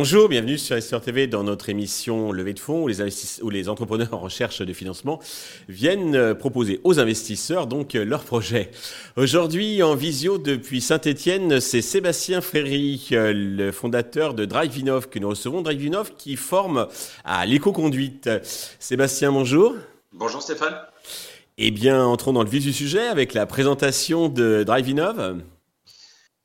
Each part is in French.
Bonjour, bienvenue sur SR TV dans notre émission Levée de fonds où les, où les entrepreneurs en recherche de financement viennent euh, proposer aux investisseurs donc euh, leurs projets. Aujourd'hui en visio depuis Saint-Etienne, c'est Sébastien Fréry, euh, le fondateur de DriveInov que nous recevons. DriveInov qui forme à l'éco-conduite. Sébastien, bonjour. Bonjour Stéphane. Eh bien, entrons dans le vif du sujet avec la présentation de DriveInov.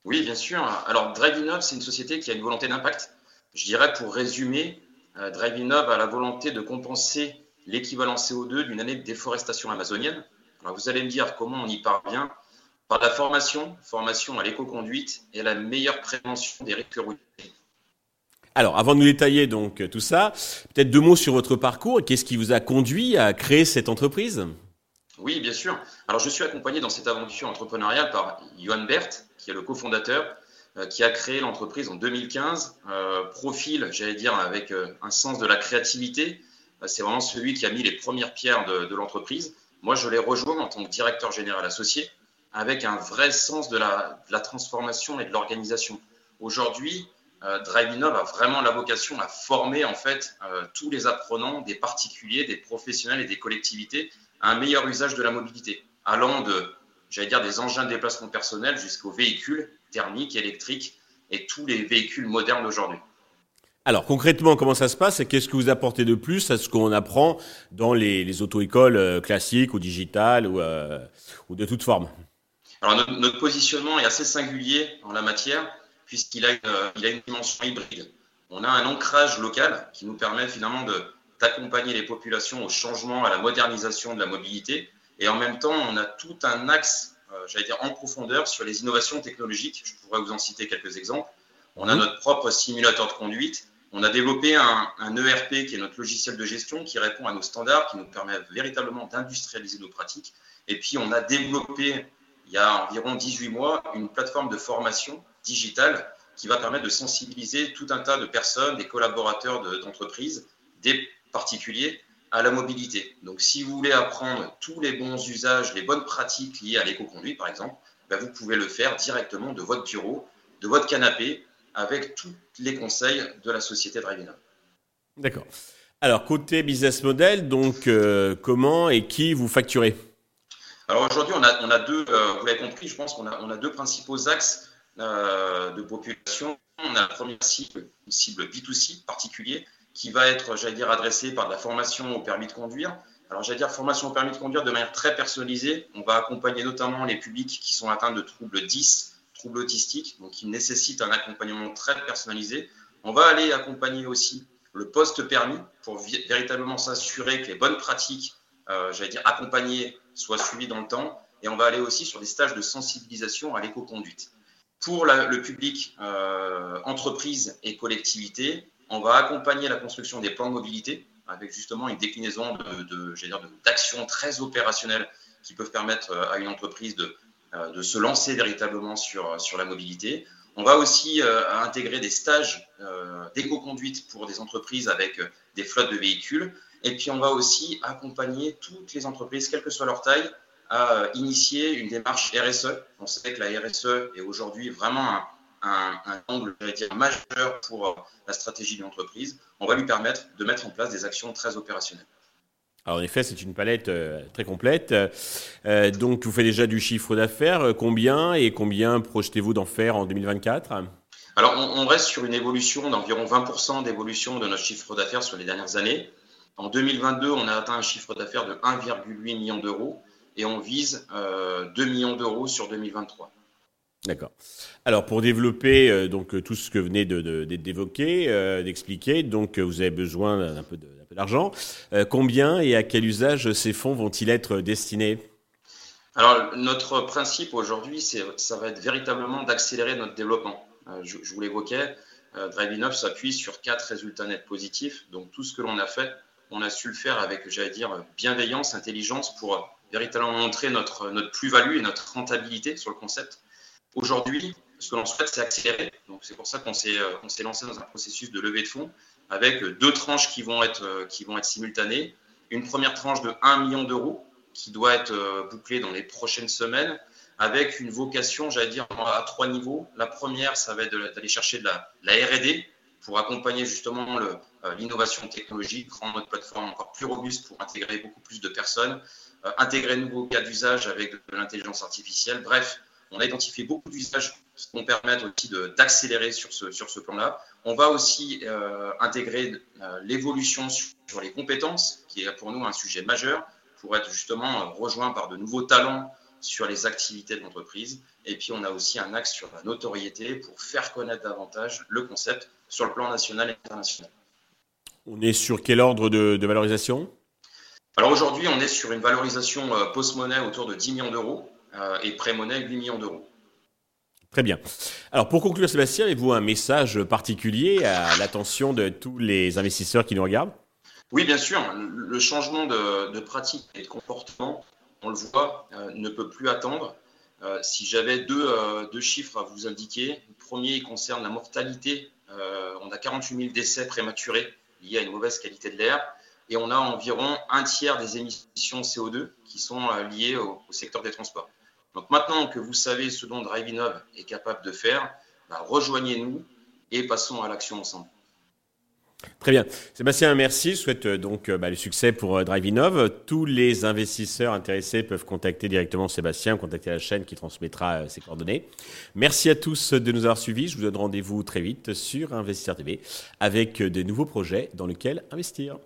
Oui, bien sûr. Alors, DriveInov, c'est une société qui a une volonté d'impact je dirais pour résumer, euh, DriveInnov a la volonté de compenser l'équivalent CO2 d'une année de déforestation amazonienne. Alors vous allez me dire comment on y parvient par la formation, formation à l'éco-conduite et la meilleure prévention des risques routiers. Alors, avant de nous détailler donc tout ça, peut-être deux mots sur votre parcours et qu'est-ce qui vous a conduit à créer cette entreprise? Oui, bien sûr. Alors, je suis accompagné dans cette aventure entrepreneuriale par Johan Bert, qui est le cofondateur, qui a créé l'entreprise en 2015. Euh, profil, j'allais dire, avec euh, un sens de la créativité. C'est vraiment celui qui a mis les premières pierres de, l'entreprise. Moi, je l'ai rejoint en tant que directeur général associé, avec un vrai sens de la, transformation et de l'organisation. Aujourd'hui, Drive Innov a vraiment la vocation à former en fait tous les apprenants, des particuliers, des professionnels et des collectivités à un meilleur usage de la mobilité, allant de, j'allais dire, des engins de déplacement personnel jusqu'aux véhicules thermique, électrique et tous les véhicules modernes d'aujourd'hui. Alors concrètement, comment ça se passe et qu'est-ce que vous apportez de plus à ce qu'on apprend dans les, auto-écoles euh, classiques ou digitales ou, euh, ou de toute forme? Alors notre, positionnement est assez singulier en la matière puisqu'il a, euh, a une dimension hybride. On a un ancrage local qui nous permet finalement d'accompagner les populations au changement, à la modernisation de la mobilité et en même temps on a tout un axe euh, j'allais dire, en profondeur sur les innovations technologiques. Je pourrais vous en citer quelques exemples. On a notre propre simulateur de conduite. On a développé un, ERP qui est notre logiciel de gestion qui répond à nos standards, qui nous permet véritablement d'industrialiser nos pratiques. Et puis, on a développé, il y a environ 18 mois, une plateforme de formation digitale qui va permettre de sensibiliser tout un tas de personnes, des collaborateurs d'entreprises, des particuliers à la mobilité. Donc, si vous voulez apprendre tous les bons usages, les bonnes pratiques liées à l'éco-conduite, par exemple, ben, vous pouvez le faire directement de votre bureau, de votre canapé, avec tous les conseils de la société Drivina. D'accord. Alors, côté business model, donc, euh, comment et qui vous facturez? Alors, aujourd'hui, on a, on a deux, euh, vous l'avez compris, je pense qu'on a, on a deux principaux axes euh, de population. On a la première cible, une cible B2C particulier, qui va être, j'allais dire, adressé par de la formation au permis de conduire. Alors, j'allais dire formation au permis de conduire de manière très personnalisée. On va accompagner notamment les publics qui sont atteints de troubles 10, troubles autistiques, donc qui nécessitent un accompagnement très personnalisé. On va aller accompagner aussi le post-permis pour véritablement s'assurer que les bonnes pratiques, euh, j'allais dire, accompagnées, soient suivies dans le temps. Et on va aller aussi sur des stages de sensibilisation à l'éco-conduite. Pour le public, euh, entreprise et collectivité, on va accompagner la construction des plans de mobilité avec justement une déclinaison d'actions de, très opérationnelles qui peuvent permettre euh, à une entreprise de, euh, de se lancer véritablement sur, sur la mobilité. On va aussi euh, intégrer des stages d'éco-conduite pour des entreprises avec des flottes de véhicules. Et puis, on va aussi accompagner toutes les entreprises, quelle que soit leur taille, à initier une démarche RSE. On sait que la RSE est aujourd'hui vraiment un, un, angle dire, majeur pour euh, la stratégie de l'entreprise, on va lui permettre de mettre en place des actions très opérationnelles. Alors en effet, c'est une palette euh, très complète. Euh, donc vous faites déjà du chiffre d'affaires. Combien et combien projetez-vous d'en faire en 2024 Alors on, reste sur une évolution d'environ 20% d'évolution de notre chiffre d'affaires sur les dernières années. En 2022, on a atteint un chiffre d'affaires de 1,8 million d'euros et on vise 2 millions d'euros sur 2023. D'accord. Alors pour développer euh, euh, tout ce que vous venez d'évoquer, euh, d'expliquer, donc vous avez besoin d'un peu d'argent. combien et à quel usage ces fonds vont-ils être destinés? Alors notre principe aujourd'hui, ça va être véritablement d'accélérer notre développement. je, vous l'évoquais, Drive s'appuie sur quatre résultats nets positifs. Donc tout ce que l'on a fait, on a su le faire avec, j'allais dire, bienveillance, intelligence pour véritablement montrer notre, notre plus-value et notre rentabilité sur le concept. Aujourd'hui, ce que l'on souhaite, c'est accélérer. Donc, c'est pour ça qu'on s'est, euh, lancé dans un processus de levée de fonds avec deux tranches qui vont être, euh, qui vont être simultanées. Une première tranche de 1 million d'euros qui doit être euh, bouclée dans les prochaines semaines avec une vocation, j'allais dire, à trois niveaux. La première, ça va être d'aller chercher de la R&D pour accompagner justement l'innovation technologique, rendre notre plateforme encore plus robuste pour intégrer beaucoup plus de personnes, intégrer de nouveaux cas d'usage avec de l'intelligence artificielle. Bref, on a identifié beaucoup d'usages qui vont permettre aussi d'accélérer sur ce, sur ce plan-là. On va aussi euh, intégrer euh, l'évolution sur, les compétences, qui est pour nous un sujet majeur, pour être justement rejoint par de nouveaux talents sur les activités de l'entreprise. Et puis, on a aussi un axe sur la notoriété pour faire connaître davantage le concept sur le plan national et international. On est sur quel ordre de, de valorisation? Alors aujourd'hui, on est sur une valorisation euh, post-monnaie autour de 10 millions d'euros. Euh, et pré-monnaie 8 millions d'euros. Très bien. Alors pour conclure, Sébastien, avez-vous un message particulier à l'attention de tous les investisseurs qui nous regardent? Oui, bien sûr. Le changement de, pratique et de comportement, on le voit, euh, ne peut plus attendre. Euh, si j'avais deux, deux, chiffres à vous indiquer, le premier concerne la mortalité. on a 48 000 décès prématurés liés à une mauvaise qualité de l'air et on a environ un tiers des émissions CO2 qui sont liées au secteur des transports. Donc maintenant que vous savez ce dont DriveInov est capable de faire, bah, rejoignez-nous et passons à l'action ensemble. Très bien. Sébastien, merci. Je souhaite euh, donc euh, bah, le succès pour euh, DriveInov. Tous les investisseurs intéressés peuvent contacter directement Sébastien, contacter la chaîne qui transmettra ses coordonnées. Merci à tous de nous avoir suivis. Je vous donne rendez-vous très vite sur Investisseur TV avec de nouveaux projets dans lesquels investir.